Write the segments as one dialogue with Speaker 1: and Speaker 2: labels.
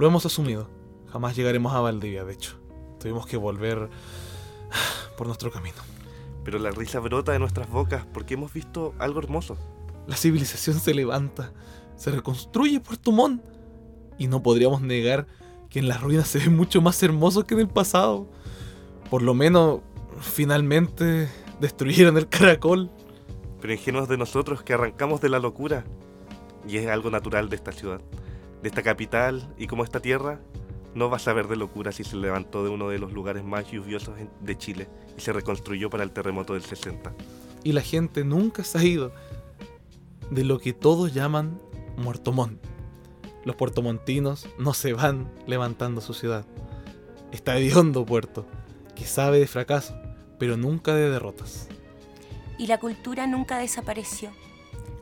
Speaker 1: Lo hemos asumido. Jamás llegaremos a Valdivia, de hecho. Tuvimos que volver por nuestro camino.
Speaker 2: Pero la risa brota de nuestras bocas porque hemos visto algo hermoso.
Speaker 1: La civilización se levanta, se reconstruye Puerto Montt. Y no podríamos negar que en las ruinas se ve mucho más hermoso que en el pasado. Por lo menos, finalmente destruyeron el caracol.
Speaker 2: Pero ingenuos de nosotros que arrancamos de la locura. Y es algo natural de esta ciudad, de esta capital y como esta tierra. No va a saber de locura si se levantó de uno de los lugares más lluviosos de Chile y se reconstruyó para el terremoto del 60.
Speaker 1: Y la gente nunca se ha ido de lo que todos llaman Muerto Montt. Los puertomontinos no se van levantando su ciudad. Está hediondo Puerto, que sabe de fracaso, pero nunca de derrotas.
Speaker 3: y la cultura nunca desapareció.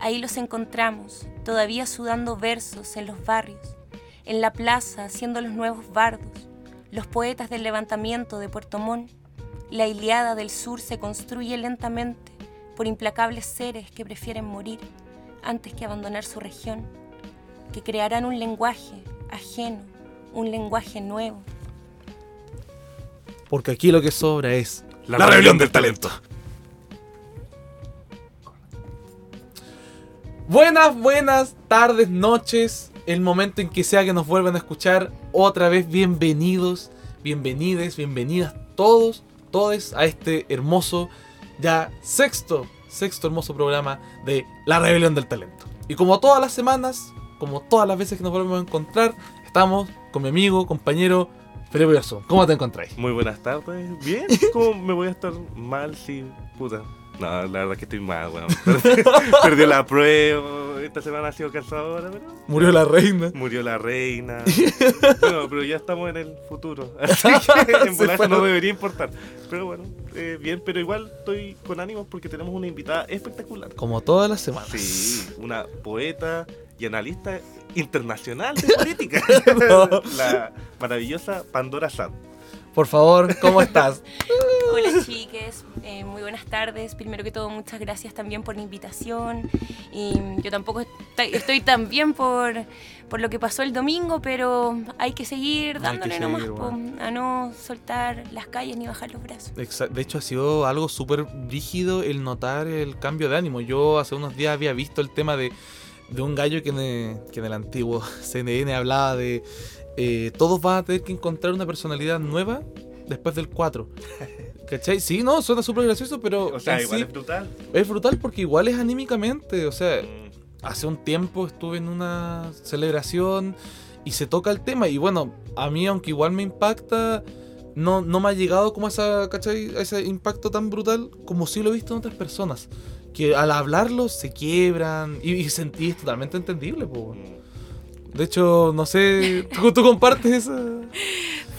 Speaker 3: Ahí los encontramos, todavía sudando versos en los barrios, en la plaza haciendo los nuevos bardos, los poetas del levantamiento de Puerto Montt. La Iliada del sur se construye lentamente por implacables seres que prefieren morir antes que abandonar su región, que crearán un lenguaje ajeno, un lenguaje nuevo.
Speaker 1: Porque aquí lo que sobra es
Speaker 2: La rebelión del talento.
Speaker 1: Buenas, buenas tardes, noches. El momento en que sea que nos vuelvan a escuchar. Otra vez, bienvenidos, bienvenides, bienvenidas todos, todes a este hermoso, ya sexto, sexto hermoso programa de La Rebelión del Talento. Y como todas las semanas, como todas las veces que nos volvemos a encontrar, estamos con mi amigo, compañero Felipe Garzón. ¿Cómo te encontráis?
Speaker 2: Muy buenas tardes. Bien, ¿cómo me voy a estar mal si puta? No, la verdad que estoy mal, weón. Perdió la prueba. Esta semana ha sido cansadora, pero
Speaker 1: Murió la reina.
Speaker 2: murió la reina. Bueno, pero ya estamos en el futuro. Así que en
Speaker 1: fue.
Speaker 2: no debería importar. Pero bueno, eh, bien, pero igual estoy con ánimos porque tenemos una invitada espectacular.
Speaker 1: Como todas las semanas.
Speaker 2: Sí, una poeta y analista internacional de política.
Speaker 1: No.
Speaker 2: La maravillosa Pandora Sad.
Speaker 1: Por favor, ¿cómo estás?
Speaker 3: Hola chiques, eh, muy buenas tardes. Primero que todo, muchas gracias también por la invitación. Y yo tampoco estoy, estoy tan bien por, por lo que pasó el domingo, pero hay que seguir dándole
Speaker 1: que
Speaker 3: nomás,
Speaker 1: seguir,
Speaker 3: po,
Speaker 1: bueno.
Speaker 3: a no soltar las calles ni bajar los brazos.
Speaker 1: De hecho, ha sido algo súper rígido el notar el cambio de ánimo. Yo hace unos días había visto el tema de, de un gallo que en, el, que en el antiguo CNN hablaba de eh, todos van a tener que encontrar una personalidad nueva después del 4. ¿Cachai? Sí, no, suena súper gracioso, pero
Speaker 2: O sea, igual
Speaker 1: sí
Speaker 2: es brutal.
Speaker 1: es brutal porque igual es anímicamente. O sea,
Speaker 2: Mm,
Speaker 1: hace un tiempo estuve en una celebración y se toca el tema. Y bueno, a mí, aunque igual me impacta, no, no me ha llegado como esa, ¿cachai? A ese impacto tan brutal como sí lo he visto en otras personas. Que al hablarlo se quiebran y, y sentí es totalmente entendible. po,
Speaker 2: mm.
Speaker 1: De hecho, no sé, ¿tú, tú compartes esa?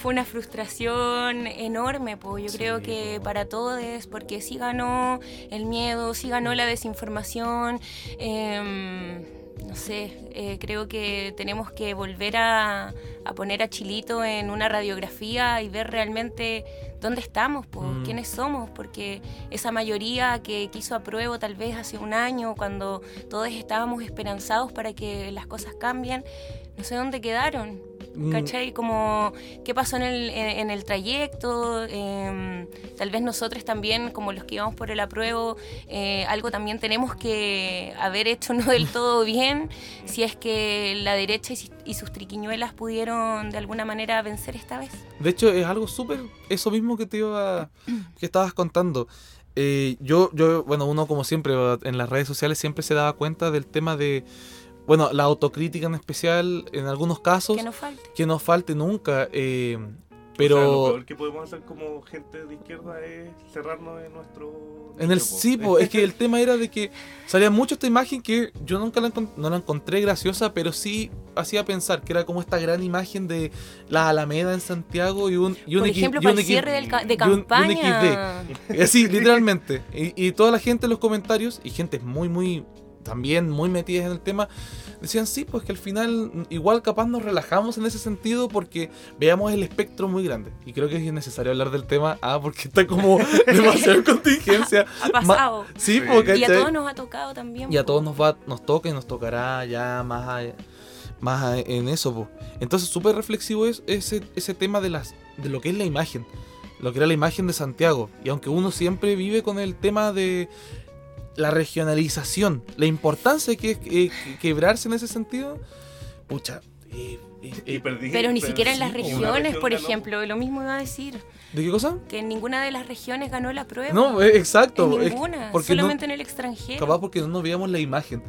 Speaker 3: Fue una frustración enorme, pues yo
Speaker 1: Sí,
Speaker 3: creo que para todos, porque sí ganó el miedo, sí ganó la desinformación. em, no sé, eh, creo que tenemos que volver a, a poner a Chilito en una radiografía y ver realmente dónde estamos, pues,
Speaker 1: Mm.
Speaker 3: quiénes somos, porque esa mayoría que quiso apruebo tal vez hace un año, cuando todos estábamos esperanzados para que las cosas cambien, no sé dónde quedaron.
Speaker 1: Mm,
Speaker 3: ¿Cachai? Como qué pasó en el, en, en el trayecto, Em, tal vez nosotros también, como los que íbamos por el apruebo, eh, algo también tenemos que haber hecho no del todo bien, si es que la derecha y, sus- y sus triquiñuelas pudieron de alguna manera vencer esta vez.
Speaker 1: De hecho, es algo súper. Eso mismo que te iba. que estabas contando. Eh, yo, yo, bueno, uno como siempre en las redes sociales siempre se daba cuenta del tema de. Bueno, la autocrítica en especial, en algunos casos,
Speaker 3: Que nos falte.
Speaker 1: que no falte nunca. eh,
Speaker 2: O sea, lo
Speaker 1: pero.
Speaker 2: peor que podemos hacer como gente de izquierda es cerrarnos en nuestro.
Speaker 1: En el sí, po, es que el tema era de que salía mucho esta imagen que yo nunca la, no la encontré graciosa, pero sí hacía pensar que era como esta gran imagen de la Alameda en Santiago y un y un
Speaker 3: Por ejemplo,
Speaker 1: y
Speaker 3: para
Speaker 1: un
Speaker 3: el
Speaker 1: equi-
Speaker 3: cierre del ca- de
Speaker 1: y un- y un
Speaker 3: campaña.
Speaker 1: Así, literalmente. Y, y toda la gente en los comentarios, y gente muy, muy, también muy metidas en el tema, decían, sí, pues que al final igual capaz nos relajamos en ese sentido porque veamos el espectro muy grande. Y creo que es necesario hablar del tema, ah, porque está como demasiada contingencia.
Speaker 3: Ha pasado.
Speaker 1: Sí,
Speaker 2: Sí.
Speaker 1: pues,
Speaker 3: y a todos nos ha tocado también.
Speaker 1: Y a todos nos va, nos toca y nos tocará ya más allá. más en eso, po. Entonces, súper reflexivo es ese, ese tema de, las, de lo que es la imagen. Lo que era la imagen de Santiago. Y aunque uno siempre vive con el tema de la regionalización, la importancia que es eh, quebrarse en ese sentido, pucha. eh, eh, eh,
Speaker 3: Pero ni siquiera en las regiones,
Speaker 2: región
Speaker 3: por
Speaker 2: ganó.
Speaker 3: ejemplo, lo mismo iba a decir,
Speaker 1: ¿De qué cosa?
Speaker 3: que en ninguna de las regiones ganó la prueba.
Speaker 1: No, eh, exacto.
Speaker 3: en
Speaker 1: es-
Speaker 3: ninguna,
Speaker 1: porque no-
Speaker 3: solamente en el extranjero.
Speaker 1: Capaz porque no nos veíamos la imagen.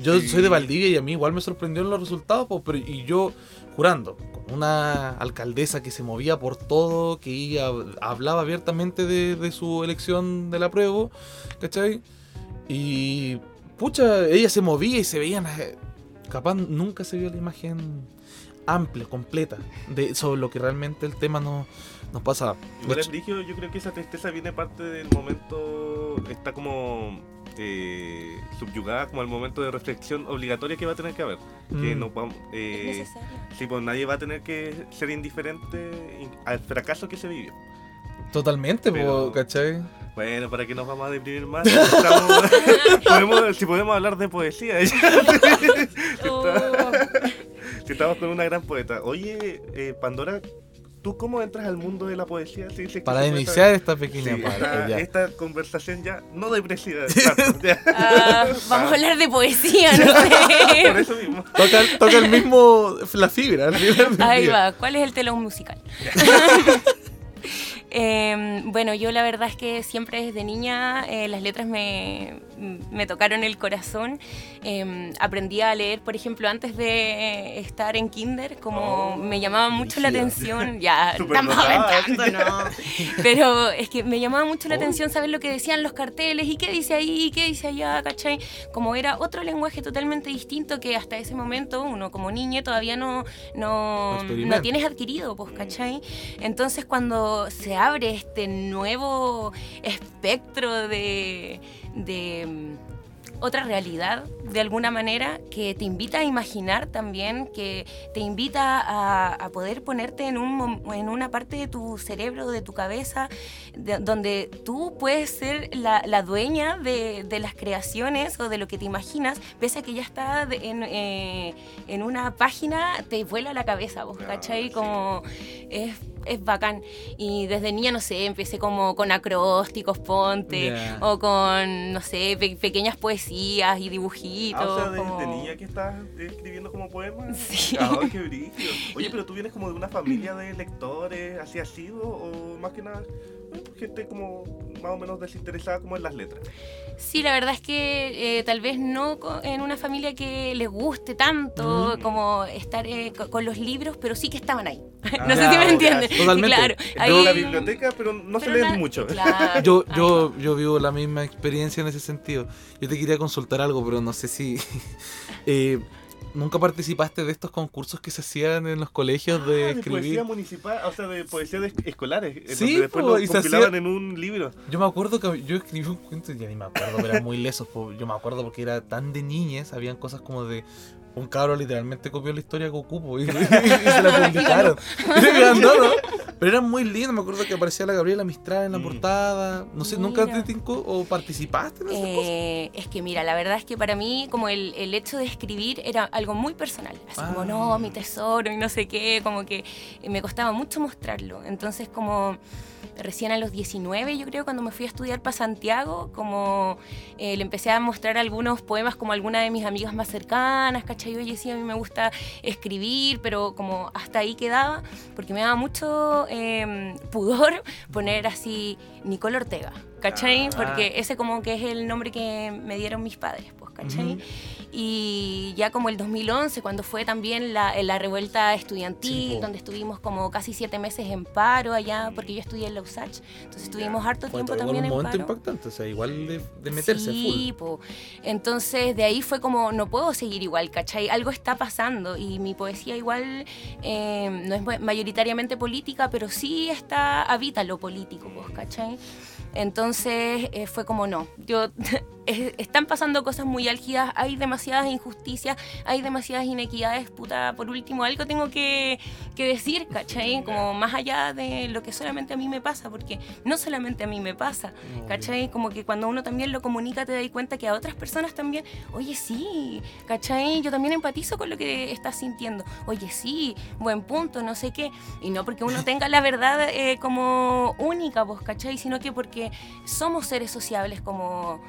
Speaker 1: Yo
Speaker 2: Sí.
Speaker 1: soy de Valdivia y a mí igual me sorprendieron los resultados, po, pero y yo jurando, con una alcaldesa que se movía por todo, que ella hablaba abiertamente de, de su elección de la prueba, ¿cachai? Y pucha, ella se movía y se veían, eh, capaz nunca se vio la imagen amplia, completa, de sobre lo que realmente el tema no, nos pasaba. De
Speaker 2: Igual es brígido, yo creo que esa tristeza viene parte del momento, está como eh, subyugada como al momento de reflexión obligatoria que va a tener que haber. Que
Speaker 1: Mm.
Speaker 2: no vamos,
Speaker 3: Es
Speaker 2: eh,
Speaker 3: necesario.
Speaker 2: sí, pues nadie va a tener que ser indiferente in- al fracaso que se vivió.
Speaker 1: Totalmente, po,
Speaker 2: Pero-
Speaker 1: ¿cachai?
Speaker 2: Bueno, ¿para qué nos vamos a deprimir más? Estamos- podemos- si podemos hablar de poesía,
Speaker 3: Oh,
Speaker 2: si estamos con una gran poeta. Oye, eh, Pandora, ¿tú cómo entras al mundo de la poesía? Sí, sí, que
Speaker 1: Para iniciar esta pequeña
Speaker 2: Sí,
Speaker 1: parte,
Speaker 2: esta,
Speaker 1: ya.
Speaker 2: esta conversación ya no depresiva. ya.
Speaker 3: ah, vamos a hablar de poesía, no
Speaker 2: Por
Speaker 3: sé.
Speaker 2: eso mismo.
Speaker 1: Toca, toca el mismo, la fibra. la fibra
Speaker 3: Ahí
Speaker 1: día.
Speaker 3: va, ¿cuál es el telón musical? Em, bueno, yo la verdad es que siempre desde niña eh, las letras me, me tocaron el corazón. Em, aprendí a leer, por ejemplo, antes de estar en kinder, como
Speaker 2: Oh,
Speaker 3: me llamaba mucho la atención, ya estamos aventando, ¿no? Pero es que me llamaba mucho la
Speaker 2: Oh.
Speaker 3: atención saber lo que decían los carteles y qué dice ahí, y qué dice allá, ¿cachai? Como era otro lenguaje totalmente distinto que hasta ese momento uno como niño todavía no, no, no tienes adquirido, pues, ¿cachai? Entonces cuando se abre este nuevo espectro de, de mm, otra realidad, de alguna manera, que te invita a imaginar también, que te invita a, a poder ponerte en, un, mom- en una parte de tu cerebro, de tu cabeza, de- donde tú puedes ser la, la dueña de, de las creaciones o de lo que te imaginas, pese a que ya está de- en, eh, en una página, te vuela la cabeza, ¿vos
Speaker 2: Ah,
Speaker 3: cachai? Como es, es bacán. Y desde niña, no sé, empecé como con acrósticos, ponte, o con, no sé, pe- pequeñas poesías y dibujitos.
Speaker 2: Ah, o sea, desde
Speaker 3: como-
Speaker 2: niña que estás escribiendo como poemas.
Speaker 3: Sí.
Speaker 2: Ah, qué brígido. Oye, pero tú vienes como de una familia de lectores, así ha sido, o más que nada, gente como más o menos desinteresada como en las letras.
Speaker 3: Sí, la verdad es que eh, tal vez no en una familia que les guste tanto
Speaker 2: Mm.
Speaker 3: como estar eh, co- con los libros, pero sí que estaban ahí.
Speaker 2: Ah,
Speaker 3: no sé si me
Speaker 1: ya,
Speaker 3: entienden.
Speaker 1: totalmente.
Speaker 3: Claro,
Speaker 2: Yo
Speaker 3: ahí-
Speaker 2: la biblioteca, pero no se leen mucho.
Speaker 3: claro,
Speaker 1: Yo, yo, yo vivo la misma experiencia en ese sentido. Yo te quería consultar algo, pero no sé si... eh, ¿Nunca participaste de estos concursos que se hacían en los colegios
Speaker 2: Ah,
Speaker 1: de
Speaker 2: de
Speaker 1: escribir?
Speaker 2: poesía municipal, o sea, de poesía de esc- escolares,
Speaker 1: Sí,
Speaker 2: donde después
Speaker 1: po,
Speaker 2: lo
Speaker 1: y se
Speaker 2: compilaban
Speaker 1: hacía-
Speaker 2: en un libro.
Speaker 1: Yo me acuerdo que yo escribí un cuento, ya ni me acuerdo, pero era muy lesos. po. Yo me acuerdo porque era tan de niñez, habían cosas como de un cabro literalmente copió la historia de Goku po, y, y se la publicaron. Y ganó, ¿no? Pero eran muy lindos, me acuerdo que aparecía la Gabriela Mistral en la
Speaker 2: Mm.
Speaker 1: portada. No sé, ¿nunca te tincó o participaste en esas cosas?
Speaker 3: Eh, es que mira, la verdad es que para mí como el, el hecho de escribir era algo muy personal, así
Speaker 1: Ah.
Speaker 3: como no, mi tesoro y no sé qué, como que me costaba mucho mostrarlo. Entonces como recién a los 19 yo creo cuando me fui a estudiar para Santiago, como eh, le empecé a mostrar algunos poemas como alguna de mis amigas más cercanas, ¿cachai? Oye, sí, a mí me gusta escribir, pero como hasta ahí quedaba, porque me daba mucho eh, pudor poner así Nicole Ortega, ¿cachai?
Speaker 2: Ah.
Speaker 3: Porque ese como que es el nombre que me dieron mis padres, ¿cachai?
Speaker 1: Ujú.
Speaker 3: Y ya como el 2011, cuando fue también la, la revuelta estudiantil,
Speaker 1: Sí,
Speaker 3: donde estuvimos como casi siete meses en paro allá, porque yo estudié en la USACH, entonces estuvimos harto tiempo también
Speaker 1: un
Speaker 3: en
Speaker 1: momento
Speaker 3: paro.
Speaker 1: impactante, o sea, igual de, de meterse
Speaker 3: Sí,
Speaker 1: full.
Speaker 3: po. Entonces de ahí fue como, no puedo seguir igual, ¿cachai? Algo está pasando y mi poesía igual eh, no es ma- mayoritariamente política, pero sí está, habita lo político, pues, ¿cachai? Entonces eh, fue como no, yo es- están pasando cosas muy álgidas, hay demasiadas injusticias, hay demasiadas inequidades, puta, por último algo tengo que, que decir, ¿cachai? Como más allá de lo que solamente a mí me pasa, porque no solamente a mí me pasa, ¿cachai? Como que cuando uno también lo comunica te das cuenta que a otras personas también, oye, sí, ¿cachai? Yo también empatizo con lo que estás sintiendo, oye, sí, buen punto, no sé qué, y no porque uno tenga la verdad eh, como única, pues, ¿cachai? Sino que porque somos seres sociables como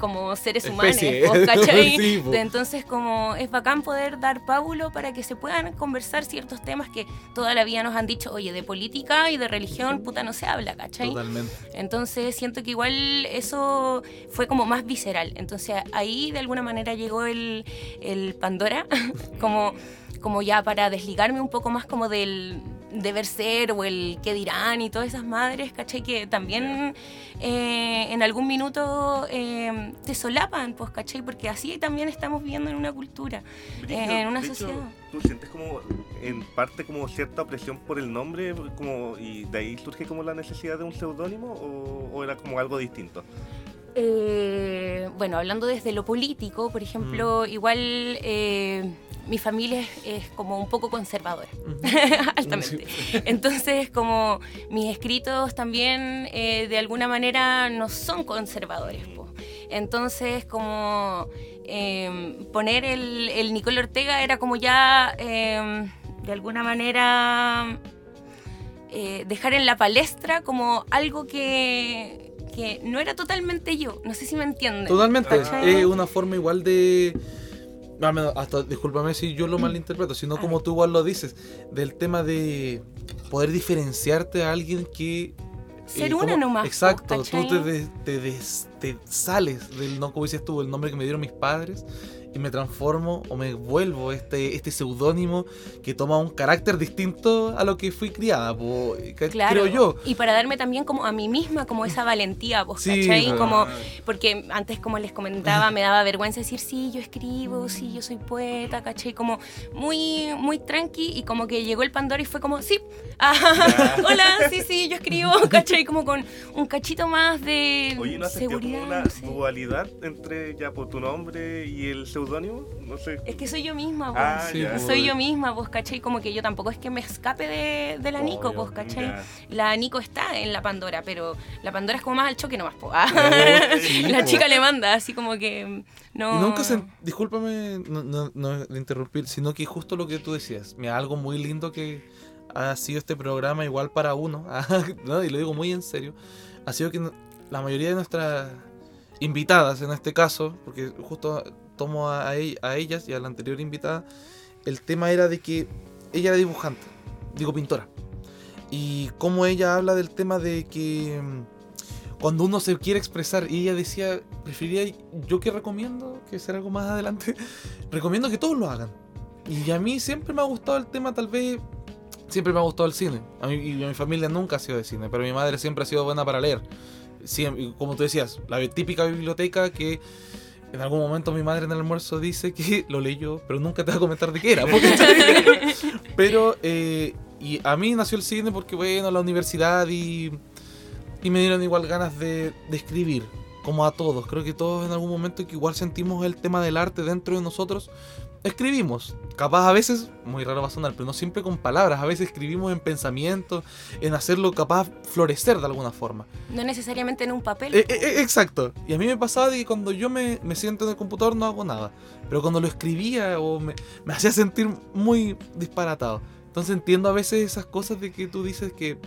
Speaker 3: como seres humanos, ¿cachai? Entonces como es bacán poder dar pábulo para que se puedan conversar ciertos temas que toda la vida nos han dicho, oye, de política y de religión, puta, no se habla, ¿cachai?
Speaker 1: Totalmente.
Speaker 3: Entonces siento que igual eso fue como más visceral. Entonces ahí de alguna manera llegó el, el Pandora, como, como ya para desligarme un poco más como del deber ser o el qué dirán y todas esas madres, ¿cachai? Que también eh, en algún minuto eh, te solapan, pues, ¿cachai? Porque así también estamos viviendo en una cultura, en una sociedad.
Speaker 2: ¿Tú sientes como, en parte, como cierta opresión por el nombre como, y de ahí surge como la necesidad de un seudónimo o, era como algo distinto?
Speaker 3: Eh, bueno, hablando desde lo político, por ejemplo, mm. igual mi familia es, como un poco conservadora, altamente. Entonces, como mis escritos también eh, de alguna manera no son conservadores. Entonces, como em, poner el, el Nicole Ortega era como ya, em, de alguna manera, eh, dejar en la palestra como algo que, que no era totalmente yo. No sé si me entienden.
Speaker 1: Totalmente. Es una forma igual de hasta, discúlpame si yo lo malinterpreto, sino como tú igual lo dices, del tema de poder diferenciarte a alguien que...
Speaker 3: Ser eh, una nomás.
Speaker 1: Exacto, tú te, te, te, sales del, no como dices tú, el nombre que me dieron mis padres y me transformo o me vuelvo este, este seudónimo que toma un carácter distinto a lo que fui criada, creo yo.
Speaker 3: Y para darme también como a mí misma como esa valentía, ¿vos ¿cachai? Como, porque antes como les comentaba me daba vergüenza decir, sí, yo escribo, sí, yo soy poeta, ¿cachai? Como muy, muy tranqui y como que llegó el Pandora y fue como, sí, hola, sí, sí, yo escribo, ¿cachai? Como con un cachito más de
Speaker 2: Oye, ¿no seguridad. Una dualidad entre ya por tu nombre y el seudónimo? No sé.
Speaker 3: Es que soy yo misma, vos. Ah, soy yo misma, vos, ¿cachai? Como que yo tampoco es que me escape de, la Nico, vos, ¿cachai? La Nico está en la Pandora, pero la Pandora es como más al choque nomás, po. Ah. la chica le manda, así como que no...
Speaker 1: nunca se... Discúlpame no, no, no interrumpir, sino que justo lo que tú decías, mira, algo muy lindo que ha sido este programa igual para uno, y lo digo muy en serio, ha sido que la mayoría de nuestras invitadas en este caso, porque justo tomo a, a, ellas y a la anterior invitada, el tema era de que ella era dibujante, digo pintora. Y cómo ella habla del tema de que mm, cuando uno se quiere expresar, y ella decía, preferiría, yo que recomiendo, que será algo más adelante, recomiendo que todos lo hagan. Y a mí siempre me ha gustado el tema, tal vez, siempre me ha gustado el cine. A mí, y a mi familia nunca ha sido de cine, pero mi madre siempre ha sido buena para leer. como tú decías, la típica biblioteca que en algún momento mi madre en el almuerzo dice que lo leyó, pero nunca te va a comentar de qué era. pero, eh, y a mí nació el cine porque, bueno, la universidad y, y me dieron igual ganas de, de escribir, como a todos. Creo que todos en algún momento que igual sentimos el tema del arte dentro de nosotros, escribimos. Capaz a veces, muy raro va a sonar, pero no siempre con palabras. A veces escribimos en pensamiento, en hacerlo capaz florecer de alguna forma.
Speaker 3: No necesariamente en un papel.
Speaker 1: Eh, eh, eh, exacto. Y a mí me pasaba de que cuando yo me, siento en el computador no hago nada. Pero cuando lo escribía o me, me hacía sentir muy disparatado. Entonces entiendo a veces esas cosas de que tú dices que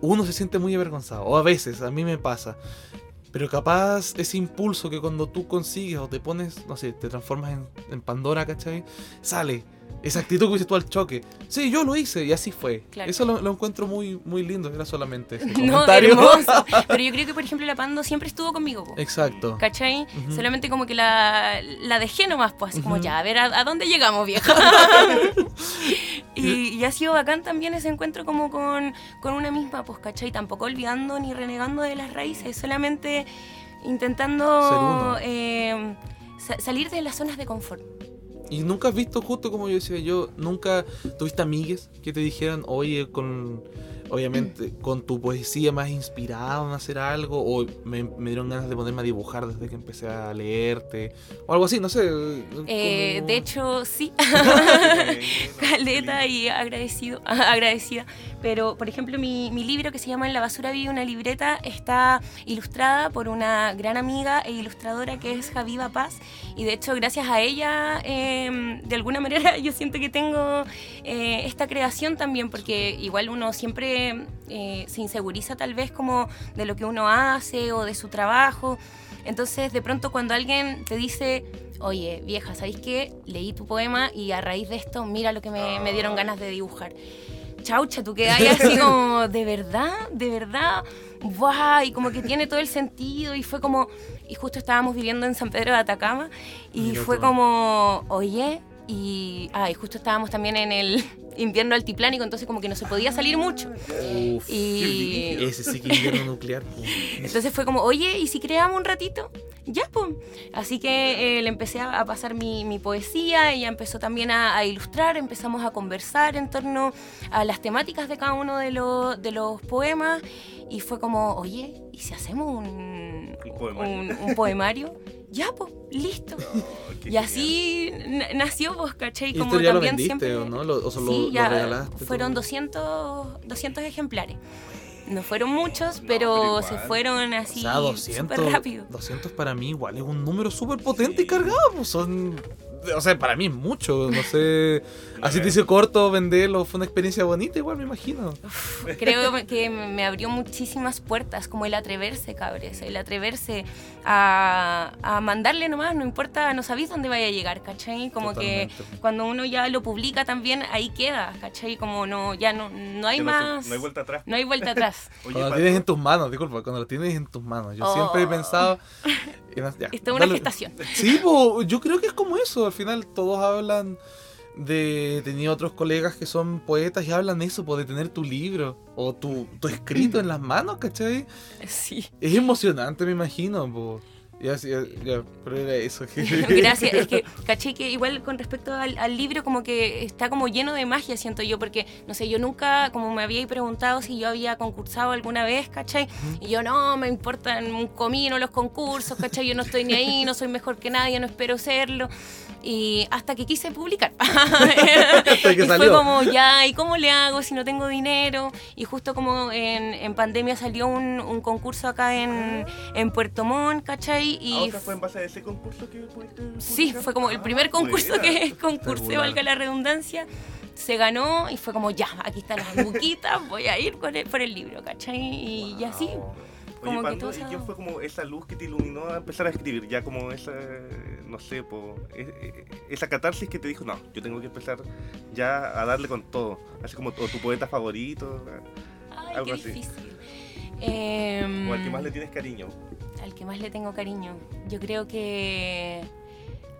Speaker 1: uno se siente muy avergonzado. O a veces, a mí me pasa. Pero capaz ese impulso que cuando tú consigues o te pones, no sé, te transformas en, Pandora, ¿cachai? Sale. Esa actitud que hiciste tú al choque. Sí, yo lo hice y así fue. Eso lo, encuentro muy, muy lindo, era solamente ese comentario.
Speaker 3: Pero yo creo que, por ejemplo, la Pando siempre estuvo conmigo.
Speaker 1: Exacto.
Speaker 3: ¿Cachai? Solamente como que la, la dejé nomás, pues así como ya, a ver, ¿a, dónde llegamos, vieja? y, ha sido bacán también ese encuentro como con, con una misma, pues, ¿cachai? Tampoco olvidando ni renegando de las raíces, solamente intentando eh, salir de las zonas de confort.
Speaker 1: Y nunca has visto, justo como yo decía yo, nunca tuviste amigues que te dijeran, oye, con obviamente con tu poesía más inspirado en hacer algo o me, me dieron ganas de ponerme a dibujar desde que empecé a leerte o algo así, no sé.
Speaker 3: Eh,
Speaker 1: como-
Speaker 3: de hecho, sí. Caleta y agradecido, agradecida. Pero, por ejemplo, mi, mi libro que se llama En la basura vive una libreta está ilustrada por una gran amiga e ilustradora que es Javiva Paz. Y de hecho, gracias a ella, eh, de alguna manera, yo siento que tengo eh, esta creación también, porque igual uno siempre eh, se inseguriza tal vez como de lo que uno hace o de su trabajo. Entonces, de pronto cuando alguien te dice, oye, vieja, ¿sabéis qué? Leí tu poema y a raíz de esto, mira lo que me, me dieron ganas de dibujar. Chaucha, tú quedas así como, ¿de verdad? ¿De verdad? ¡Guau! Y como que tiene todo el sentido y fue como, y justo estábamos viviendo en San Pedro de Atacama y
Speaker 1: Mira
Speaker 3: fue
Speaker 1: tú.
Speaker 3: como, oye, y, ah, y justo estábamos también en el invierno altiplánico, entonces como que no se podía salir mucho.
Speaker 1: Uf,
Speaker 3: Y
Speaker 1: ese sí que invierno nuclear.
Speaker 3: entonces fue como, oye, ¿y si creamos un ratito? Ya, pues. Así que eh, le empecé a, a pasar mi, mi poesía, ella empezó también a, a ilustrar, empezamos a conversar en torno a las temáticas de cada uno de, los de los poemas y fue como, oye, ¿y si hacemos un,
Speaker 2: Un poemario.
Speaker 3: un- un poemario? Ya, pues, listo.
Speaker 2: Oh,
Speaker 3: Y así nació, pues, ¿cachai?
Speaker 1: ¿Y
Speaker 3: Como
Speaker 1: ya lo
Speaker 3: también
Speaker 1: vendiste
Speaker 3: siempre...
Speaker 1: o no? Lo- ¿O solo
Speaker 3: Sí,
Speaker 1: lo
Speaker 3: ya
Speaker 1: regalaste?
Speaker 3: fueron
Speaker 1: todo?
Speaker 3: 200, 200 ejemplares. No fueron muchos,
Speaker 2: No,
Speaker 3: pero,
Speaker 2: pero
Speaker 3: se fueron
Speaker 1: O
Speaker 3: así
Speaker 1: sea, 200,
Speaker 3: súper rápido.
Speaker 1: 200 para mí igual es un número súper potente y
Speaker 2: Sí.
Speaker 1: cargado. Pues son. O sea, para mí es mucho. No sé. Así te hice corto venderlo. Fue una experiencia bonita, igual me imagino.
Speaker 3: Creo que me abrió muchísimas puertas, como el atreverse, cabres, el atreverse a, a mandarle nomás, no importa, no sabéis dónde vaya a llegar, ¿cachai? Como que cuando uno ya lo publica también, ahí queda, ¿cachai? Como no, ya no, no hay
Speaker 2: no
Speaker 3: más,
Speaker 2: no hay vuelta atrás.
Speaker 3: no hay vuelta atrás.
Speaker 2: Oye,
Speaker 1: Cuando lo tienes en tus manos, disculpa, cuando lo tienes en tus manos. Yo
Speaker 3: Oh.
Speaker 1: siempre he pensado. ya,
Speaker 3: Esto es una
Speaker 1: dale.
Speaker 3: gestación.
Speaker 1: Sí, po, yo creo que es como eso. Al final todos hablan de... Tenido otros colegas que son poetas y hablan eso, po, de tener tu libro o tu, tu escrito en las manos, ¿cachai?
Speaker 3: Sí.
Speaker 1: Es emocionante, me imagino, po. Ya, ya, ya, pero era eso.
Speaker 3: Gracias, es que caché que igual con respecto al, al libro como que está como lleno de magia, siento yo, porque no sé, yo nunca, como me habíais preguntado si yo había concursado alguna vez, ¿cachai? Y yo no, me importan un comino los concursos, ¿cachai? Yo no estoy ni ahí, no soy mejor que nadie, no espero serlo. Y hasta que quise publicar.
Speaker 1: Que
Speaker 3: y fue como, ya, ¿y cómo le hago si no tengo dinero? Y justo como en, en pandemia salió un, un concurso acá en, en Puerto Montt, ¿cachai?
Speaker 2: ¿A
Speaker 3: Y
Speaker 2: otra fue en base a ese concurso que pudiste
Speaker 3: Sí, fue como el primer
Speaker 2: Ah,
Speaker 3: concurso
Speaker 2: buena.
Speaker 3: que concursé, valga la redundancia. Se ganó y fue como, ya, aquí están las buquitas, voy a ir por el, por el libro, ¿cachai? Y, y así.
Speaker 2: Oye,
Speaker 3: como que
Speaker 2: Pando,
Speaker 3: todo
Speaker 2: ¿y quién fue como esa luz que te iluminó a empezar a escribir? Ya como esa, no sé, po, e- e- esa catarsis que te dijo, no, yo tengo que empezar ya a darle con todo. Así como o tu poeta favorito,
Speaker 3: Ay,
Speaker 2: algo
Speaker 3: qué
Speaker 2: así.
Speaker 3: difícil. Em,
Speaker 2: o al que más le tienes cariño.
Speaker 3: al que más le tengo cariño. Yo creo que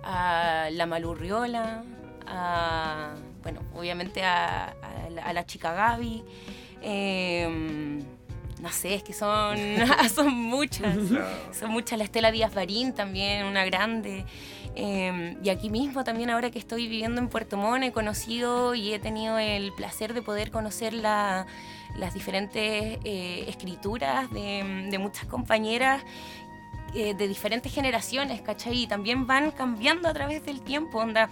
Speaker 3: a la Malurriola, a, bueno, obviamente a, a la, a la chica Gaby. em, no sé, es que son, son muchas. Son muchas, la Estela Díaz Barín también, una grande. Eh, y aquí mismo también ahora que estoy viviendo en Puerto Montt he conocido y he tenido el placer de poder conocer la- las diferentes eh, escrituras de, de muchas compañeras eh, de diferentes generaciones, ¿cachai? Y también van cambiando a través del tiempo, onda.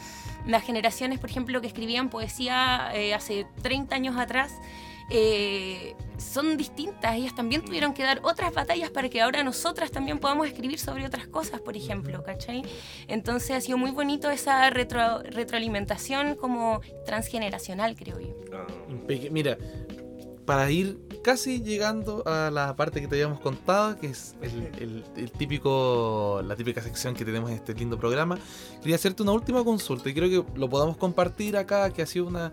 Speaker 3: Las generaciones, por ejemplo, que escribían poesía eh, hace 30 años atrás, eh, son distintas. Ellas también tuvieron que dar otras batallas para que ahora nosotras también podamos escribir sobre otras cosas, por ejemplo, ¿cachai? Entonces ha sido muy bonito esa retro- retroalimentación como transgeneracional, creo yo.
Speaker 2: Ah,
Speaker 1: Mira, para ir casi llegando a la parte que te habíamos contado, que es el, el- el típico, la típica sección que tenemos en este lindo programa, quería hacerte una última consulta y creo que lo podamos compartir acá, que ha sido una,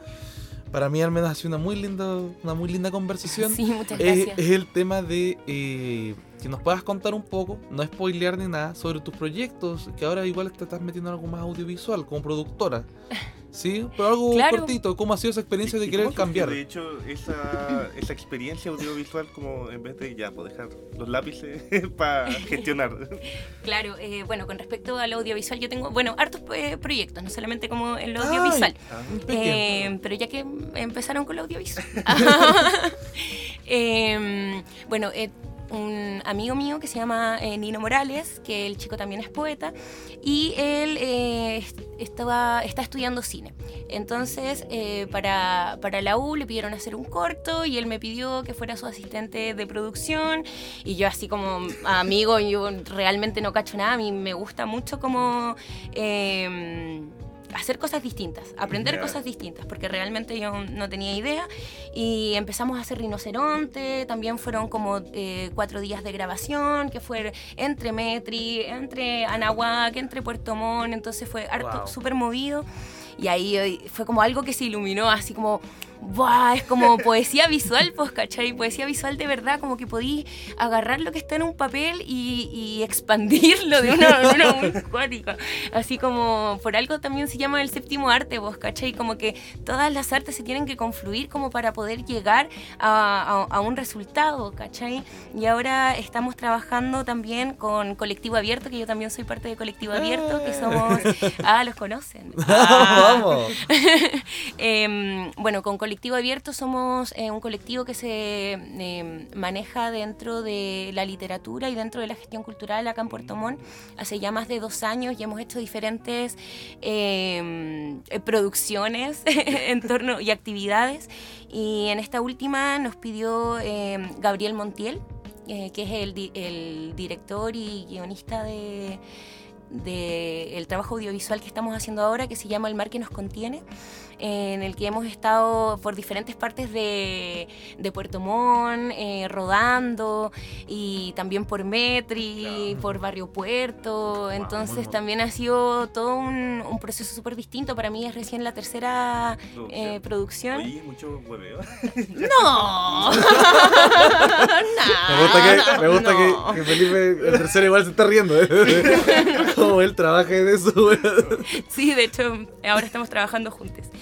Speaker 1: para mí al menos ha sido una muy linda, una muy linda conversación.
Speaker 3: Sí, muchas
Speaker 1: Es,
Speaker 3: gracias.
Speaker 1: es el tema de eh, que nos puedas contar un poco, no spoilear ni nada, sobre tus proyectos, que ahora igual te estás metiendo en algo más audiovisual como productora. Sí, pero algo
Speaker 3: Claro.
Speaker 1: cortito. ¿Cómo ha sido esa experiencia de
Speaker 2: ¿Y
Speaker 1: querer cambiar?
Speaker 2: De hecho, esa, esa experiencia audiovisual, como en vez de ya, pues dejar los lápices para gestionar.
Speaker 3: Claro, eh, bueno, con respecto al audiovisual, yo tengo, bueno, hartos eh, proyectos, no solamente como en lo
Speaker 1: Ay.
Speaker 3: audiovisual.
Speaker 2: Ah,
Speaker 3: Eh, pero ya que empezaron con lo audiovisual. Em, bueno, eh, un amigo mío que se llama eh, Nino Morales, que el chico también es poeta, y él eh, est- estaba, está estudiando cine. Entonces, eh, para, para la U le pidieron hacer un corto y él me pidió que fuera su asistente de producción. Y yo así como amigo, yo realmente no cacho nada, a mí me gusta mucho como... hacer cosas distintas, aprender cosas distintas, porque realmente yo no tenía idea. Y empezamos a hacer rinoceronte, también fueron como eh, cuatro días de grabación, que fue entre Metri, entre Anahuac, entre Puerto Montt, entonces fue harto,
Speaker 1: Wow.
Speaker 3: súper movido. Y ahí eh, fue como algo que se iluminó, así como, ¡buah! Es como poesía visual, pues, ¿cachai? Poesía visual de verdad, como que podí agarrar lo que está en un papel y, y expandirlo de una manera muy cuática. Así como, por algo también se llama el séptimo arte, vos, ¿cachai? Como que todas las artes se tienen que confluir como para poder llegar a, a- a un resultado, ¿cachai? Y ahora estamos trabajando también con Colectivo Abierto, que yo también soy parte de Colectivo Abierto, que somos... Ah, los conocen. Ah.
Speaker 1: Vamos.
Speaker 3: Em, bueno, con Colectivo Abierto somos eh, un colectivo que se em, maneja dentro de la literatura y dentro de la gestión cultural acá en Puerto Montt hace ya más de dos años y hemos hecho diferentes em, eh, producciones en torno y actividades. Y en esta última nos pidió em, Gabriel Montiel, eh, que es el, el director y guionista de del trabajo audiovisual que estamos haciendo ahora, que se llama El mar que nos contiene, en el que hemos estado por diferentes partes de, de Puerto Montt, eh, rodando, y también por Metri, por Barrio Puerto. Entonces
Speaker 1: muy
Speaker 3: también ha sido todo un, un proceso súper distinto. Para mí es recién la tercera eh, producción.
Speaker 2: Oye, mucho hueveo.
Speaker 3: ¡No!
Speaker 1: Me gusta que, me gusta que-
Speaker 3: No.
Speaker 1: que, Felipe, el tercero igual se está riendo. ¿eh? Como él trabaja en eso.
Speaker 3: Sí, de hecho, ahora estamos trabajando juntos.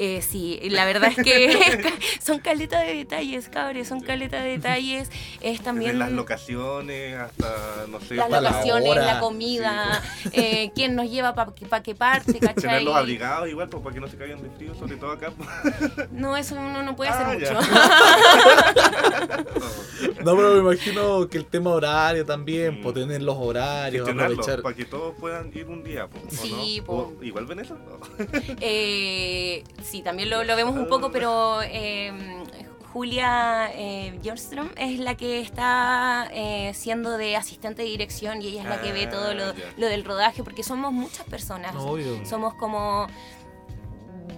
Speaker 3: Eh, sí, la verdad es que son caleta de detalles, cabres, son caleta de detalles. Es
Speaker 2: Desde
Speaker 3: también
Speaker 2: las locaciones hasta, no sé,
Speaker 3: las
Speaker 1: para la
Speaker 3: locaciones,
Speaker 1: hora.
Speaker 3: la comida, eh, quién nos lleva para qué parte, ¿cachai?
Speaker 2: tenerlos abrigados igual, pues, para que no se caigan de frío, sobre todo acá. pues.
Speaker 3: No, eso uno no puede
Speaker 2: Ah,
Speaker 3: hacer
Speaker 2: ya.
Speaker 3: mucho.
Speaker 1: No, pero me imagino que el tema horario también,
Speaker 2: Mm.
Speaker 1: por tener los horarios, aprovechar.
Speaker 2: para que todos puedan ir un día, pues, ¿o
Speaker 3: Sí,
Speaker 2: no?
Speaker 3: po.
Speaker 2: ¿O ¿Igual ven eso? No.
Speaker 3: Eh, sí, también lo, lo vemos un poco, pero eh, Julia eh, es la que está eh, siendo de asistente de dirección y ella es la que ve
Speaker 2: Ah,
Speaker 3: todo lo,
Speaker 2: ya.
Speaker 3: lo del rodaje, porque somos muchas personas.
Speaker 1: Obvio.
Speaker 3: Somos como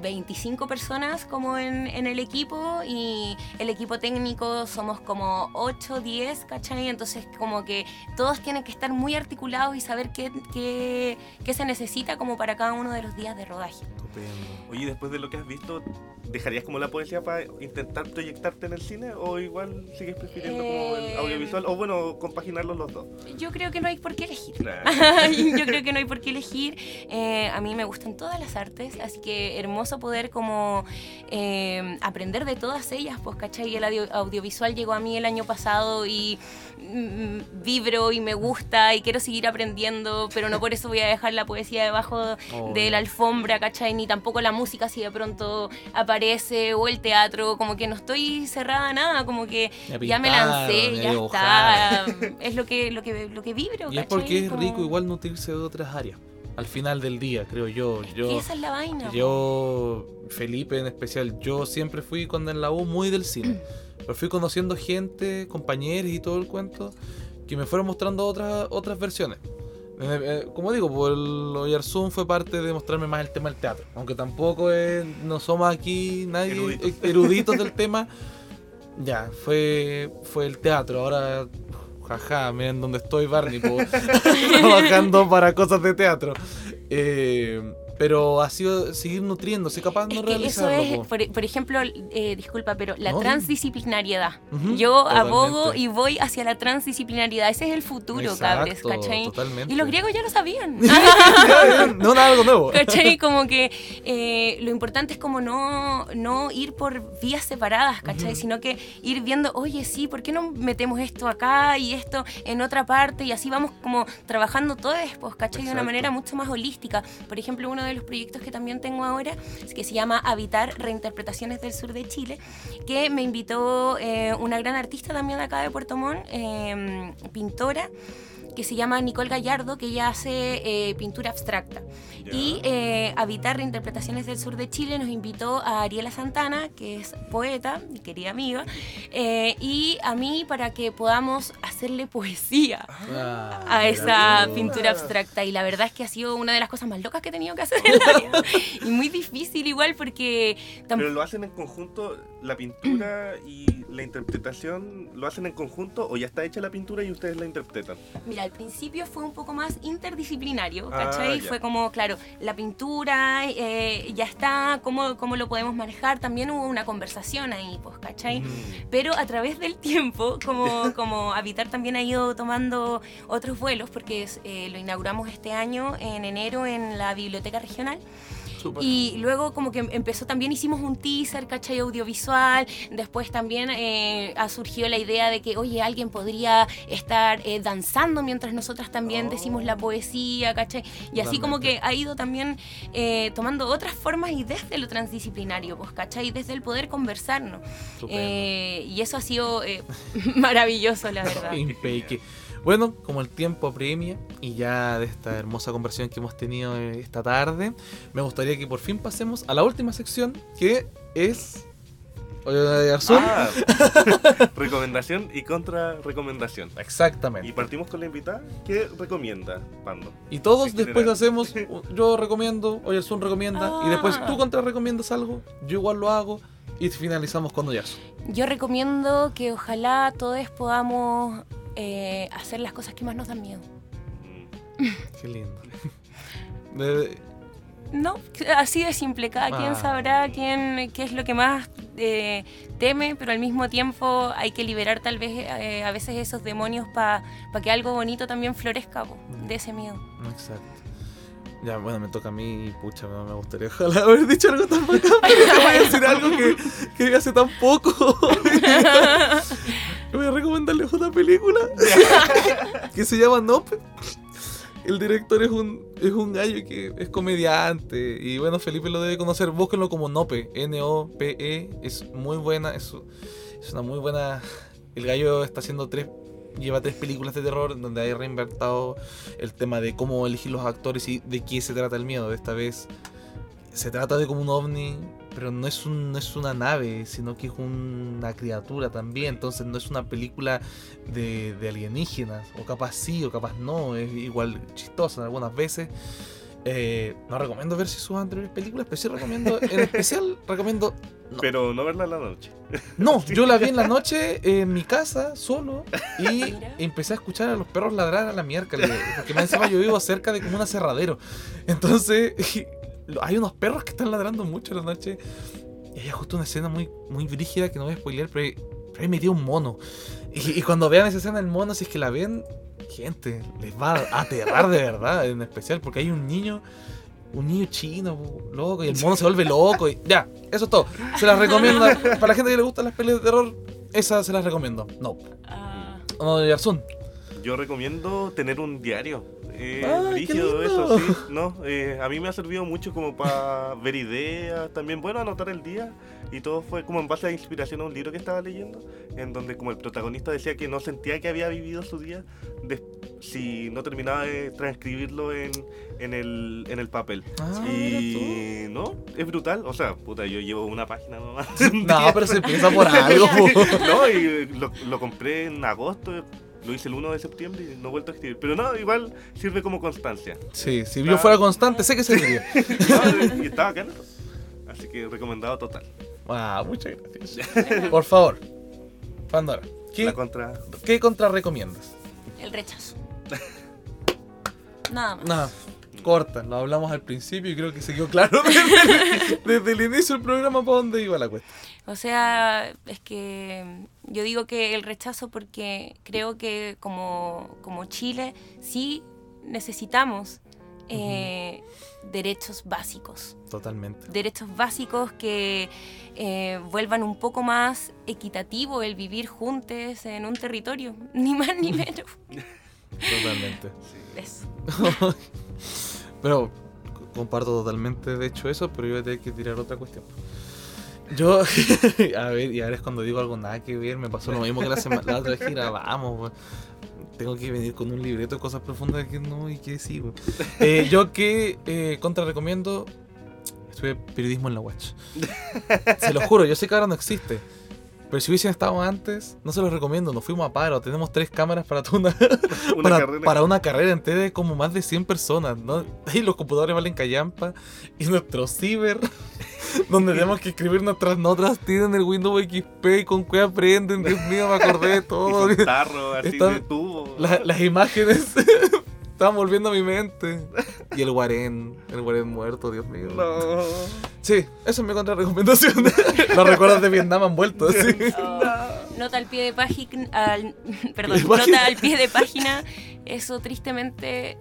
Speaker 3: 25 personas como en, el equipo y el equipo técnico somos como 8, 10, ¿cachai? Entonces como que todos tienen que estar muy articulados y saber qué, qué, qué se necesita como para cada uno de los días de rodaje.
Speaker 1: Estupendo.
Speaker 2: Oye, después de lo que has visto, ¿dejarías como la poesía para intentar proyectarte en el cine? ¿O igual sigues prefiriendo como el
Speaker 3: Eh,
Speaker 2: audiovisual? O bueno, compaginarlos los dos.
Speaker 3: Yo creo que no hay por qué elegir.
Speaker 2: Nah.
Speaker 3: Yo creo que no hay por qué elegir. Eh, a mí me gustan todas las artes, así que hermoso poder como eh, aprender de todas ellas, pues, ¿cachai? El audio- audiovisual llegó a mí el año pasado y mm, vibro y me gusta y quiero seguir aprendiendo, pero no por eso voy a dejar la poesía debajo de la alfombra, ¿cachai? Ni tampoco la música si de pronto aparece o el teatro, como que no estoy cerrada a nada, como que ya me lancé, ya
Speaker 1: dibujar.
Speaker 3: está. Es lo que, lo que, lo que vibro,
Speaker 1: Y es porque es
Speaker 3: Como-
Speaker 1: rico igual nutrirse de otras áreas. Al final del día, creo yo.
Speaker 3: Esa es la vaina.
Speaker 1: yo, Felipe en especial, yo siempre fui cuando en la U muy del cine. Pero fui conociendo gente, compañeros y todo el cuento, que me fueron mostrando otras, otras versiones. Eh, eh, como digo, por el Oyarzún fue parte de mostrarme más el tema del teatro. Aunque tampoco es- no somos aquí nadie
Speaker 2: Eruditos.
Speaker 1: eruditos, eruditos del tema. Ya, fue, fue el teatro. Ahora, jaja, miren dónde estoy, Barney, po, trabajando para cosas de teatro. Eh, pero ha sido seguir nutriéndose, capaz no
Speaker 3: Es que eso
Speaker 1: realizarlo.
Speaker 3: es,
Speaker 1: po.
Speaker 3: por, por ejemplo, eh, disculpa, pero la
Speaker 1: No,
Speaker 3: transdisciplinariedad. Yo
Speaker 1: totalmente.
Speaker 3: abogo y voy hacia la transdisciplinariedad. Ese es el futuro, cabres, ¿cachai?
Speaker 1: totalmente.
Speaker 3: Y los griegos ya lo sabían.
Speaker 1: No nada algo nuevo.
Speaker 3: ¿Cachai? Como que eh, lo importante es como no, no ir por vías separadas, ¿cachai? Sino que ir viendo, oye, sí, ¿por qué no metemos esto acá y esto en otra parte? Y así vamos como trabajando todo después, ¿cachai? De una manera mucho más holística. Por ejemplo, uno de los proyectos que también tengo ahora, que se llama Habitar Reinterpretaciones del Sur de Chile, que me invitó eh, una gran artista también de acá de Puerto Montt, eh, pintora, que se llama Nicole Gallardo, que ella hace eh, pintura abstracta. Y eh, Habitar Reinterpretaciones del Sur de Chile nos invitó a Ariela Santana, que es poeta, mi querida amiga, eh, y a mí para que podamos hacerle poesía
Speaker 1: Ah,
Speaker 3: a
Speaker 1: mira
Speaker 3: esa
Speaker 1: tú.
Speaker 3: pintura abstracta. Y la verdad es que ha sido una de las cosas más locas que he tenido que hacer en la vida. Y muy difícil igual porque...
Speaker 2: Pero lo hacen en conjunto, la pintura y la interpretación, ¿lo hacen en conjunto o ya está hecha la pintura y ustedes la interpretan?
Speaker 3: Mira, al principio fue un poco más interdisciplinario,
Speaker 2: Ah,
Speaker 3: ¿cachai?
Speaker 2: ya.
Speaker 3: fue como, claro, la pintura eh, ya está, ¿cómo, ¿cómo lo podemos manejar? También hubo una conversación ahí, pues, ¿cachai?
Speaker 2: Mm.
Speaker 3: Pero a través del tiempo, como, como Habitar también ha ido tomando otros vuelos, porque es, eh, lo inauguramos este año, en enero, en la Biblioteca Regional. Y luego como que empezó también, hicimos un teaser, ¿cachai? Audiovisual. Después también eh, ha surgido la idea de que, oye, alguien podría estar eh, danzando mientras nosotras también
Speaker 2: Oh.
Speaker 3: decimos la poesía, ¿cachai? Y así como que ha ido también eh, tomando otras formas y desde lo transdisciplinario, pues, ¿cachai? Desde el poder conversarnos. Eh, y eso ha sido eh, maravilloso, la verdad.
Speaker 1: Bueno, como el tiempo apremia y ya de esta hermosa conversación que hemos tenido eh, esta tarde, me gustaría que por fin pasemos a la última sección que es.
Speaker 2: Ah, recomendación y contra recomendación. Y
Speaker 1: Exactamente.
Speaker 2: partimos con la invitada. ¿Qué recomienda, Pando?
Speaker 1: Y todos después
Speaker 2: general.
Speaker 1: hacemos, yo recomiendo, Oye, Arzún recomienda, y después
Speaker 3: Ah.
Speaker 1: tú contra recomiendas algo, yo igual lo hago, y finalizamos con Oyasu.
Speaker 3: Yo recomiendo que ojalá todos podamos eh, hacer las cosas que más nos dan miedo.
Speaker 2: Mm,
Speaker 1: Qué lindo.
Speaker 3: No, así de simple. Cada quien
Speaker 1: Ah.
Speaker 3: sabrá quién, qué es lo que más eh, teme, pero al mismo tiempo hay que liberar tal vez eh, a veces esos demonios para que algo bonito también florezca po, de ese miedo.
Speaker 1: Exacto. Ya, bueno, me toca a mí y pucha, no me gustaría ojalá haber dicho algo tan bacán, pero te voy a decir algo que, que hace tan poco. voy a recomendarles una película que se llama Nope. El director es un, es un gallo que es comediante y bueno, Felipe lo debe conocer. Búsquenlo como Nope, N-O-P-E. Es muy buena, es, es una muy buena... El gallo está haciendo tres... Lleva tres películas de terror donde ha reinventado el tema de cómo elegir los actores y de qué se trata el miedo. Esta vez se trata de como un ovni, pero no es, un, no es una nave, sino que es una criatura también. Entonces no es una película de, de alienígenas, o capaz sí, o capaz no. Es igual chistosa algunas veces. Eh, no recomiendo ver si sus anteriores películas, pero sí recomiendo, en especial recomiendo No.
Speaker 2: Pero no verla en la noche.
Speaker 1: No, yo la vi en la noche en mi casa, solo, y
Speaker 3: Mira.
Speaker 1: empecé a escuchar a los perros ladrar a la miércoles, porque más encima yo vivo cerca de como un aserradero. Entonces, hay unos perros que están ladrando mucho en la noche, y hay justo una escena muy, muy brígida que no voy a spoilear, pero, ahí- pero ahí metió un mono. Y, y cuando vean esa escena del mono, si es que la ven, gente, les va a aterrar de verdad, en especial, porque hay un niño... Un niño chino, loco, y el mono se vuelve loco. Y ya, eso es todo. Se las recomiendo. Para la gente que le gustan las pelis de terror, esas se las recomiendo. No.
Speaker 3: Ah,
Speaker 1: No, Arzún.
Speaker 2: Yo recomiendo tener un diario. Eh,
Speaker 1: ¡Ay, qué
Speaker 2: brígido
Speaker 1: lindo!
Speaker 2: eso, sí. No, eh, a mí me ha servido mucho como para ver ideas, también, bueno, anotar el día. Y todo fue como en base a inspiración a un libro que estaba leyendo, en donde como el protagonista decía que no sentía que había vivido su día des- si no terminaba de transcribirlo en, en, el, en el papel.
Speaker 1: Ah,
Speaker 2: y no, es brutal. O sea, puta, yo llevo una página nomás.
Speaker 1: No, pero se empieza por algo.
Speaker 2: no, y lo, lo compré en agosto, lo hice el 1 de septiembre y no he vuelto a escribir. Pero no, igual sirve como constancia.
Speaker 1: Sí, si yo fuera constante, sé que serviría.
Speaker 2: No, y estaba acá. Así que recomendado total.
Speaker 1: Ah, muchas gracias. Por favor, Pandora, ¿qué,
Speaker 2: La contra.
Speaker 1: ¿qué contra recomiendas?
Speaker 3: el rechazo. Nada más.
Speaker 1: Nada. Corta. Lo hablamos al principio y creo que se quedó claro desde, desde el inicio del programa para dónde iba la cuesta.
Speaker 3: O sea, es que yo digo que el rechazo porque creo que como, como Chile sí necesitamos eh, derechos básicos.
Speaker 1: Totalmente.
Speaker 3: Derechos básicos que eh, vuelvan un poco más equitativo el vivir juntos en un territorio, ni más ni menos.
Speaker 1: Totalmente.
Speaker 3: Eso.
Speaker 1: Pero comparto totalmente, de hecho, eso, pero yo voy a tener que tirar otra cuestión. Yo, a ver, y ahora es cuando digo algo nada que ver, me pasó lo mismo que la, semana, la otra vez que grabamos. Tengo que venir con un libreto de cosas profundas que no y que sí. Eh, yo que eh, contra recomiendo, estudié periodismo en la Watch. Se lo juro, yo sé que ahora no existe. Pero si hubiesen estado antes, no se los recomiendo. Nos fuimos a paro. Tenemos tres cámaras para toda una,
Speaker 2: Una
Speaker 1: para,
Speaker 2: carrera.
Speaker 1: para una carrera entera de como más de 100 personas, ¿no? Y los computadores valen callampa. Y nuestro ciber, donde tenemos que escribir nuestras notas, tienen el Windows XP y con qué aprenden. Dios mío, me acordé de
Speaker 2: Y
Speaker 1: todo.
Speaker 2: con tarro, así
Speaker 1: Está-
Speaker 2: de tubo.
Speaker 1: La- las imágenes estaban volviendo a mi mente. Y el Guarén, el Guarén muerto, Dios mío.
Speaker 2: No.
Speaker 1: Sí, eso es mi contrarrecomendación. Los recuerdos de Vietnam han vuelto, sí.
Speaker 3: Nota al pie de página, al- perdón,
Speaker 1: De página.
Speaker 3: nota al pie de página. Eso tristemente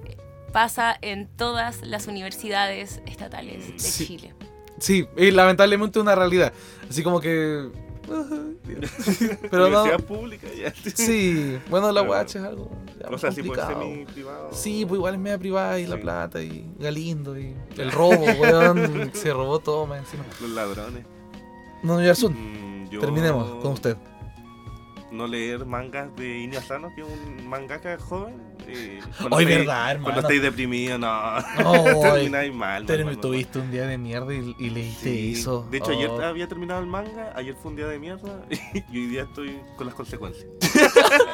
Speaker 3: pasa en todas las universidades estatales de
Speaker 1: Sí.
Speaker 3: Chile.
Speaker 1: Sí, y lamentablemente una realidad. Así como que. Pero no.
Speaker 2: Pública, ya.
Speaker 1: Sí, bueno, la UH es algo
Speaker 2: O sea, si por semi privado.
Speaker 1: Sí, pues igual es media privada y La
Speaker 2: Sí.
Speaker 1: Plata y Galindo y el robo, weón. se robó todo más encima.
Speaker 2: Los ladrones.
Speaker 1: No, Yarsun,
Speaker 2: Mm,
Speaker 1: terminemos con usted.
Speaker 2: No leer mangas de Inio Asano, que es un mangaka joven.
Speaker 1: Hoy,
Speaker 2: estáis-
Speaker 1: verdad, hermano.
Speaker 2: Cuando estáis deprimidos, no.
Speaker 1: No,
Speaker 2: termináis mal.
Speaker 1: Termi-
Speaker 2: mal, mal,
Speaker 1: tuviste un día de mierda y, y leíste
Speaker 2: Sí.
Speaker 1: eso.
Speaker 2: De hecho, ayer
Speaker 1: Oh.
Speaker 2: había terminado el manga, ayer fue un día de mierda y hoy día estoy con las consecuencias.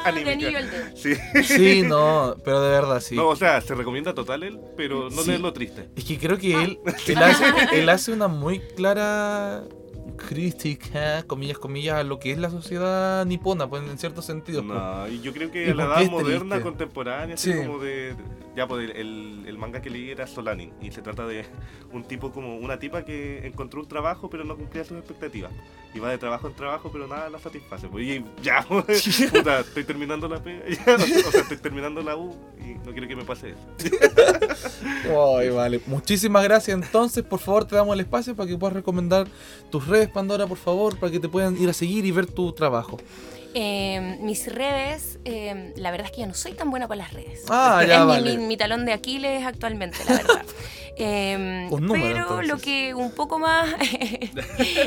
Speaker 3: De-
Speaker 2: Sí.
Speaker 1: Sí, no, pero de verdad sí.
Speaker 2: No, o sea, se recomienda total él, pero no
Speaker 1: Sí.
Speaker 2: leerlo triste.
Speaker 1: Es que creo que él, él, hace, él hace una muy clara crítica, comillas, comillas, a lo que es la sociedad nipona, pues en cierto sentido. pues.
Speaker 2: No, y yo creo
Speaker 1: ¿Y
Speaker 2: que la edad
Speaker 1: qué es
Speaker 2: moderna,
Speaker 1: triste?
Speaker 2: contemporánea,
Speaker 1: Sí.
Speaker 2: como de. Ya, pues el, el manga que leí era Solanin, y se trata de un tipo como una tipa que encontró un trabajo, pero no cumplía sus expectativas. Y va de trabajo en trabajo, pero nada la satisface. Pues, y ya, pues, puta, estoy terminando la pega, ya, o sea, estoy terminando la U no quiero que me pase eso.
Speaker 1: Ay, vale. Muchísimas gracias. Entonces, por favor, te damos el espacio para que puedas recomendar tus redes, Pandora, por favor, para que te puedan ir a seguir y ver tu trabajo.
Speaker 3: Eh, mis redes, eh, la verdad es que yo no soy tan buena para las redes.
Speaker 1: Ah,
Speaker 3: es
Speaker 1: ya,
Speaker 3: mi-
Speaker 1: vale.
Speaker 3: mi, mi talón de Aquiles actualmente, la verdad. Eh,
Speaker 1: Un número,
Speaker 3: pero
Speaker 1: entonces.
Speaker 3: lo que un poco más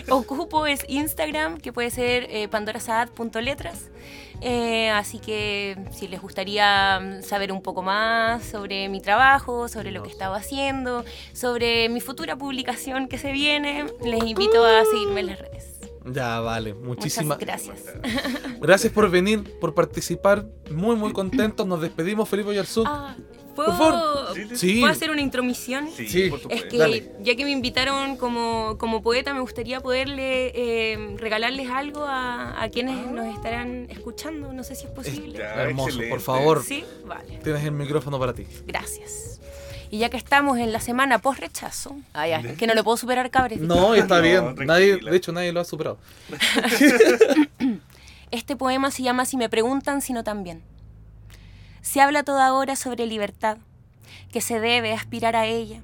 Speaker 3: ocupo es Instagram, que puede ser eh, pandorasaad.letras. Eh, así que si les gustaría mm, saber un poco más sobre mi trabajo, sobre lo que he estado haciendo, sobre mi futura publicación que se viene, les invito a seguirme en las redes.
Speaker 1: Ya, vale. Muchísimas
Speaker 3: gracias.
Speaker 1: gracias por venir, por participar. Muy, muy contentos. Nos despedimos, Felipe Yarzún.
Speaker 3: Ah, ¿puedo,
Speaker 1: Por favor.
Speaker 2: Sí, sí.
Speaker 1: Sí.
Speaker 3: ¿puedo hacer una intromisión?
Speaker 2: Sí,
Speaker 1: Sí.
Speaker 2: por
Speaker 3: Es que
Speaker 1: Dale.
Speaker 3: ya que me invitaron como, como poeta, me gustaría poderle eh, regalarles algo a, a quienes
Speaker 2: Ah.
Speaker 3: nos estarán escuchando. No sé si es posible.
Speaker 1: Hermoso, por favor.
Speaker 3: Sí, vale.
Speaker 1: Tienes el micrófono para ti.
Speaker 3: Gracias. Y ya que estamos en la semana post rechazo, ah, que no lo puedo superar, cabres.
Speaker 1: No, está
Speaker 2: No,
Speaker 1: bien.
Speaker 2: tranquila.
Speaker 1: Nadie, de hecho, nadie lo ha superado.
Speaker 3: Este poema se llama Si me preguntan, sino también. Se habla toda hora sobre libertad, que se debe aspirar a ella,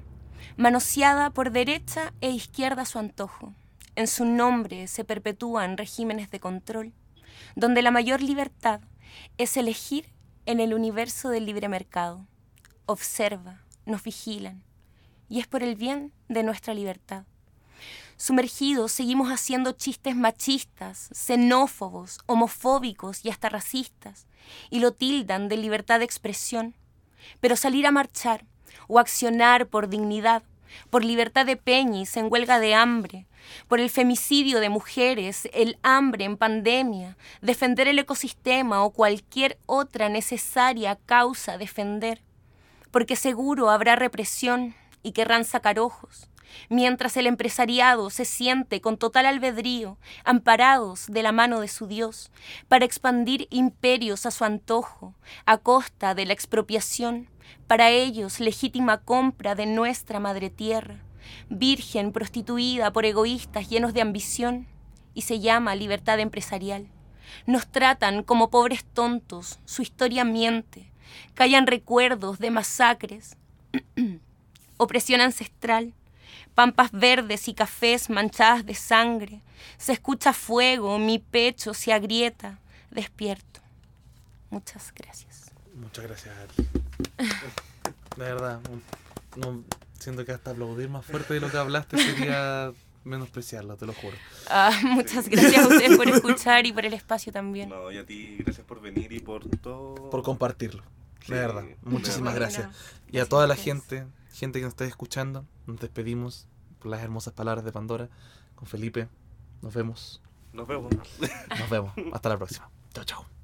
Speaker 3: manoseada por derecha e izquierda a su antojo. En su nombre se perpetúan regímenes de control, donde la mayor libertad es elegir en el universo del libre mercado. Observa, nos vigilan, y es por el bien de nuestra libertad. Sumergidos seguimos haciendo chistes machistas, xenófobos, homofóbicos y hasta racistas, y lo tildan de libertad de expresión. Pero salir a marchar o accionar por dignidad, por libertad de peñis en huelga de hambre, por el femicidio de mujeres, el hambre en pandemia, defender el ecosistema o cualquier otra necesaria causa defender, porque seguro habrá represión y querrán sacar ojos, mientras el empresariado se siente con total albedrío, amparados de la mano de su Dios, para expandir imperios a su antojo, a costa de la expropiación, para ellos legítima compra de nuestra madre tierra, virgen prostituida por egoístas llenos de ambición, y se llama libertad empresarial. Nos tratan como pobres tontos, su historia miente, callan recuerdos de masacres, opresión ancestral, pampas verdes y cafés manchadas de sangre, se escucha fuego, mi pecho se agrieta, despierto. Muchas gracias.
Speaker 1: Muchas gracias a ti. De verdad, no, siento que hasta aplaudir más fuerte de lo que hablaste sería menospreciarlo, te lo juro.
Speaker 3: Ah, muchas gracias a ustedes por escuchar y por el espacio también.
Speaker 2: No, y a ti, gracias por venir y por todo.
Speaker 1: Por compartirlo.
Speaker 2: Sí,
Speaker 1: de verdad, muchísimas
Speaker 3: verdad.
Speaker 1: gracias. Y a toda la gente, gente que nos está escuchando, nos despedimos por las hermosas palabras de Pandora. Con Felipe, nos vemos.
Speaker 2: Nos vemos.
Speaker 1: Nos vemos. Hasta la próxima. Chao, chao.